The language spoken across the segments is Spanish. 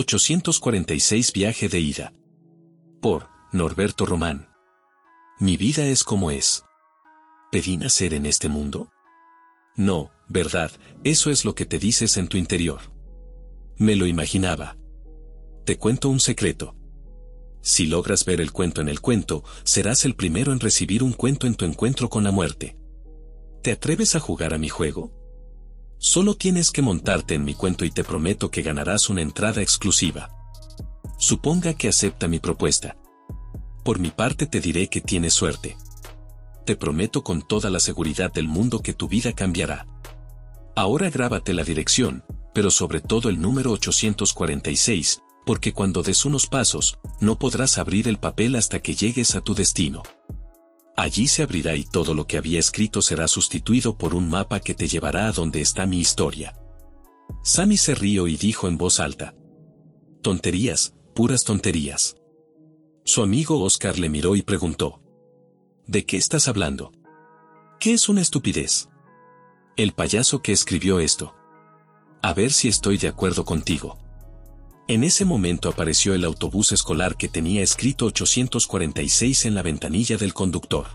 846 Viaje de ida. Por Norberto Román. Mi vida es como es. ¿Pedí nacer en este mundo? No, verdad, eso es lo que te dices en tu interior. Me lo imaginaba. Te cuento un secreto. Si logras ver el cuento en el cuento, serás el primero en recibir un cuento en tu encuentro con la muerte. ¿Te atreves a jugar a mi juego? Solo tienes que montarte en mi cuento y te prometo que ganarás una entrada exclusiva. Suponga que acepta mi propuesta. Por mi parte te diré que tienes suerte. Te prometo con toda la seguridad del mundo que tu vida cambiará. Ahora grábate la dirección, pero sobre todo el número 846, porque cuando des unos pasos, no podrás abrir el papel hasta que llegues a tu destino. Allí se abrirá y todo lo que había escrito será sustituido por un mapa que te llevará a donde está mi historia. Sammy se rió y dijo en voz alta. Tonterías, puras tonterías. Su amigo Oscar le miró y preguntó. ¿De qué estás hablando? ¿Qué es una estupidez? El payaso que escribió esto. A ver si estoy de acuerdo contigo. En ese momento apareció el autobús escolar que tenía escrito 846 en la ventanilla del conductor.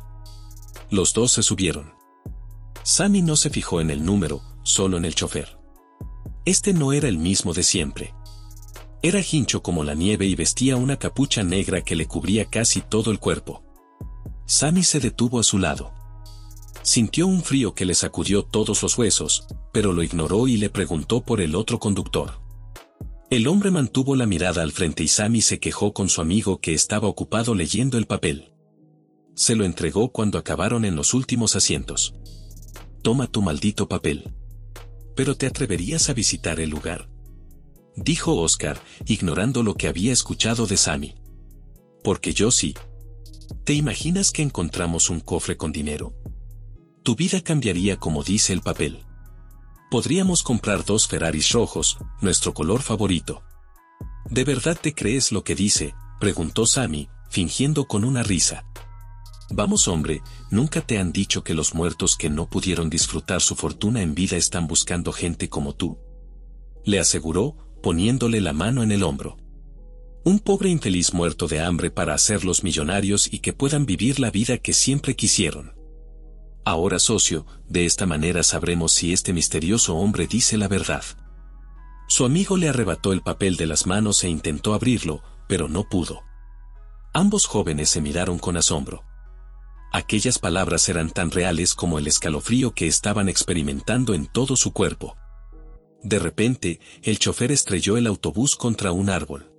Los dos se subieron. Sammy no se fijó en el número, solo en el chofer. Este no era el mismo de siempre. Era hincho como la nieve y vestía una capucha negra que le cubría casi todo el cuerpo. Sammy se detuvo a su lado. Sintió un frío que le sacudió todos los huesos, pero lo ignoró y le preguntó por el otro conductor. El hombre mantuvo la mirada al frente y Sammy se quejó con su amigo que estaba ocupado leyendo el papel. Se lo entregó cuando acabaron en los últimos asientos. Toma tu maldito papel. ¿Pero te atreverías a visitar el lugar? Dijo Oscar, ignorando lo que había escuchado de Sammy. Porque yo sí. ¿Te imaginas que encontramos un cofre con dinero? Tu vida cambiaría como dice el papel. Podríamos comprar dos Ferraris rojos, nuestro color favorito. ¿De verdad te crees lo que dice? preguntó Sammy, fingiendo con una risa. Vamos hombre, ¿nunca te han dicho que los muertos que no pudieron disfrutar su fortuna en vida están buscando gente como tú? Le aseguró, poniéndole la mano en el hombro. Un pobre infeliz muerto de hambre para hacerlos millonarios y que puedan vivir la vida que siempre quisieron. Ahora socio, de esta manera sabremos si este misterioso hombre dice la verdad. Su amigo le arrebató el papel de las manos e intentó abrirlo, pero no pudo. Ambos jóvenes se miraron con asombro. Aquellas palabras eran tan reales como el escalofrío que estaban experimentando en todo su cuerpo. De repente, el chofer estrelló el autobús contra un árbol.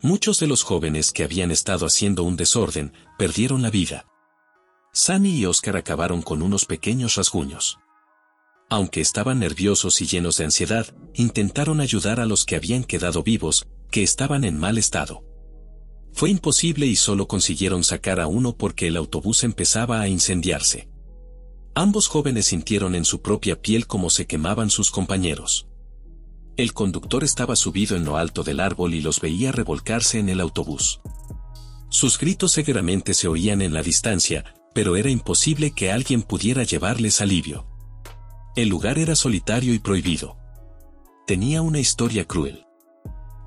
Muchos de los jóvenes que habían estado haciendo un desorden, perdieron la vida. Sammy y Oscar acabaron con unos pequeños rasguños. Aunque estaban nerviosos y llenos de ansiedad, intentaron ayudar a los que habían quedado vivos, que estaban en mal estado. Fue imposible y solo consiguieron sacar a uno porque el autobús empezaba a incendiarse. Ambos jóvenes sintieron en su propia piel cómo se quemaban sus compañeros. El conductor estaba subido en lo alto del árbol y los veía revolcarse en el autobús. Sus gritos seguramente se oían en la distancia, pero era imposible que alguien pudiera llevarles alivio. El lugar era solitario y prohibido. Tenía una historia cruel.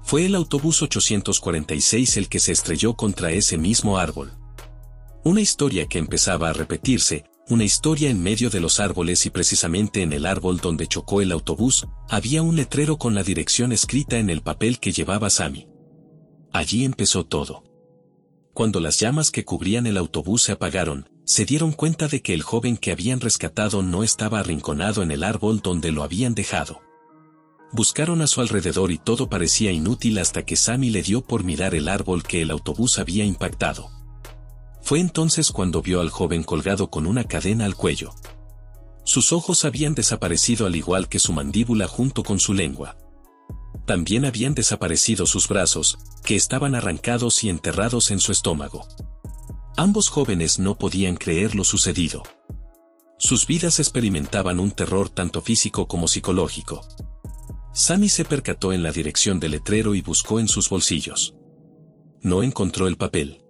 Fue el autobús 846 el que se estrelló contra ese mismo árbol. Una historia que empezaba a repetirse, una historia en medio de los árboles y precisamente en el árbol donde chocó el autobús, había un letrero con la dirección escrita en el papel que llevaba Sammy. Allí empezó todo. Cuando las llamas que cubrían el autobús se apagaron, se dieron cuenta de que el joven que habían rescatado no estaba arrinconado en el árbol donde lo habían dejado. Buscaron a su alrededor y todo parecía inútil hasta que Sammy le dio por mirar el árbol que el autobús había impactado. Fue entonces cuando vio al joven colgado con una cadena al cuello. Sus ojos habían desaparecido al igual que su mandíbula junto con su lengua. También habían desaparecido sus brazos, que estaban arrancados y enterrados en su estómago. Ambos jóvenes no podían creer lo sucedido. Sus vidas experimentaban un terror tanto físico como psicológico. Sammy se percató en la dirección del letrero y buscó en sus bolsillos. No encontró el papel.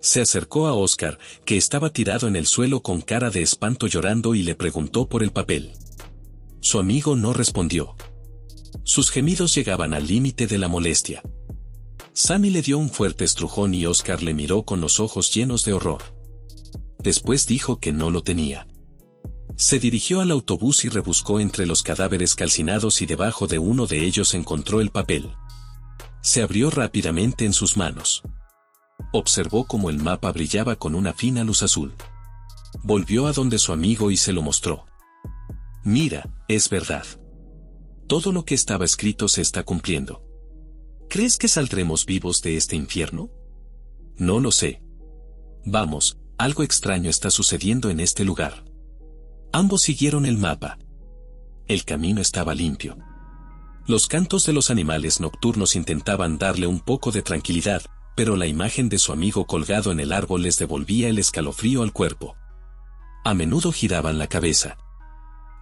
Se acercó a Oscar, que estaba tirado en el suelo con cara de espanto llorando y le preguntó por el papel. Su amigo no respondió. Sus gemidos llegaban al límite de la molestia. Sammy le dio un fuerte estrujón y Oscar le miró con los ojos llenos de horror. Después dijo que no lo tenía. Se dirigió al autobús y rebuscó entre los cadáveres calcinados y debajo de uno de ellos encontró el papel. Se abrió rápidamente en sus manos. Observó cómo el mapa brillaba con una fina luz azul. Volvió a donde su amigo y se lo mostró. Mira, es verdad. Todo lo que estaba escrito se está cumpliendo. ¿Crees que saldremos vivos de este infierno? No lo sé. Vamos, algo extraño está sucediendo en este lugar. Ambos siguieron el mapa. El camino estaba limpio. Los cantos de los animales nocturnos intentaban darle un poco de tranquilidad, pero la imagen de su amigo colgado en el árbol les devolvía el escalofrío al cuerpo. A menudo giraban la cabeza.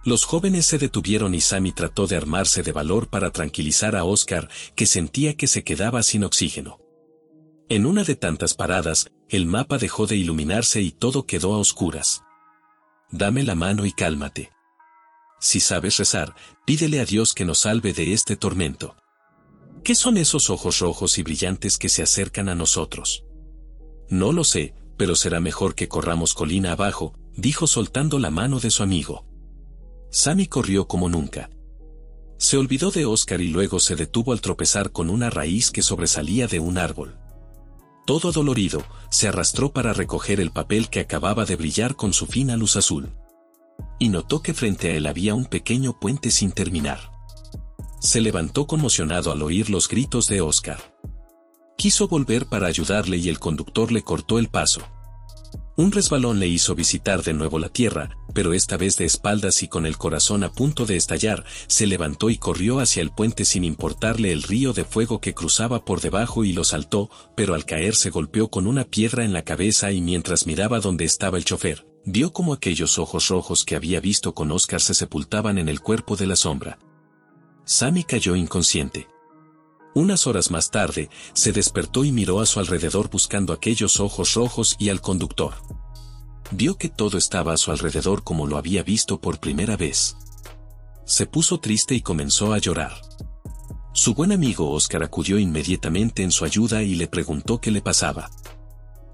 Los jóvenes se detuvieron y Sammy trató de armarse de valor para tranquilizar a Oscar, que sentía que se quedaba sin oxígeno. En una de tantas paradas, el mapa dejó de iluminarse y todo quedó a oscuras. Dame la mano y cálmate. Si sabes rezar, pídele a Dios que nos salve de este tormento. ¿Qué son esos ojos rojos y brillantes que se acercan a nosotros? No lo sé, pero será mejor que corramos colina abajo, dijo soltando la mano de su amigo. Sammy corrió como nunca. Se olvidó de Oscar y luego se detuvo al tropezar con una raíz que sobresalía de un árbol. Todo dolorido, se arrastró para recoger el papel que acababa de brillar con su fina luz azul y notó que frente a él había un pequeño puente sin terminar. Se levantó conmocionado al oír los gritos de Oscar. Quiso volver para ayudarle y el conductor le cortó el paso. Un resbalón le hizo visitar de nuevo la tierra, pero esta vez de espaldas y con el corazón a punto de estallar, se levantó y corrió hacia el puente sin importarle el río de fuego que cruzaba por debajo y lo saltó, pero al caer se golpeó con una piedra en la cabeza y mientras miraba donde estaba el chofer, vio como aquellos ojos rojos que había visto con Oscar se sepultaban en el cuerpo de la sombra. Sammy cayó inconsciente. Unas horas más tarde, se despertó y miró a su alrededor buscando aquellos ojos rojos y al conductor. Vio que todo estaba a su alrededor como lo había visto por primera vez. Se puso triste y comenzó a llorar. Su buen amigo Oscar acudió inmediatamente en su ayuda y le preguntó qué le pasaba.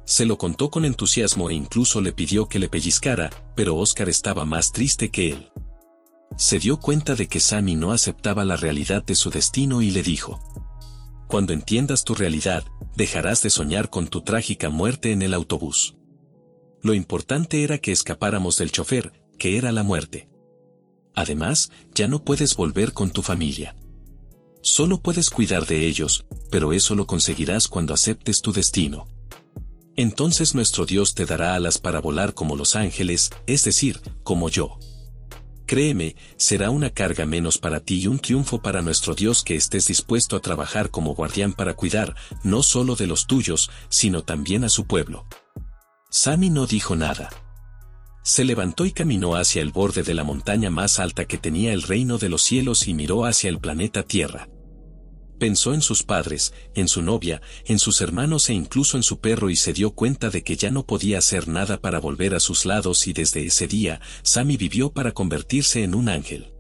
Se lo contó con entusiasmo e incluso le pidió que le pellizcara, pero Oscar estaba más triste que él. Se dio cuenta de que Sammy no aceptaba la realidad de su destino y le dijo, Cuando entiendas tu realidad, dejarás de soñar con tu trágica muerte en el autobús. Lo importante era que escapáramos del chofer, que era la muerte. Además, ya no puedes volver con tu familia. Solo puedes cuidar de ellos, pero eso lo conseguirás cuando aceptes tu destino. Entonces nuestro Dios te dará alas para volar como los ángeles, es decir, como yo. Créeme, será una carga menos para ti y un triunfo para nuestro Dios que estés dispuesto a trabajar como guardián para cuidar, no solo de los tuyos, sino también a su pueblo. Sammy no dijo nada. Se levantó y caminó hacia el borde de la montaña más alta que tenía el reino de los cielos y miró hacia el planeta Tierra. Pensó en sus padres, en su novia, en sus hermanos e incluso en su perro y se dio cuenta de que ya no podía hacer nada para volver a sus lados y desde ese día, Sammy vivió para convertirse en un ángel.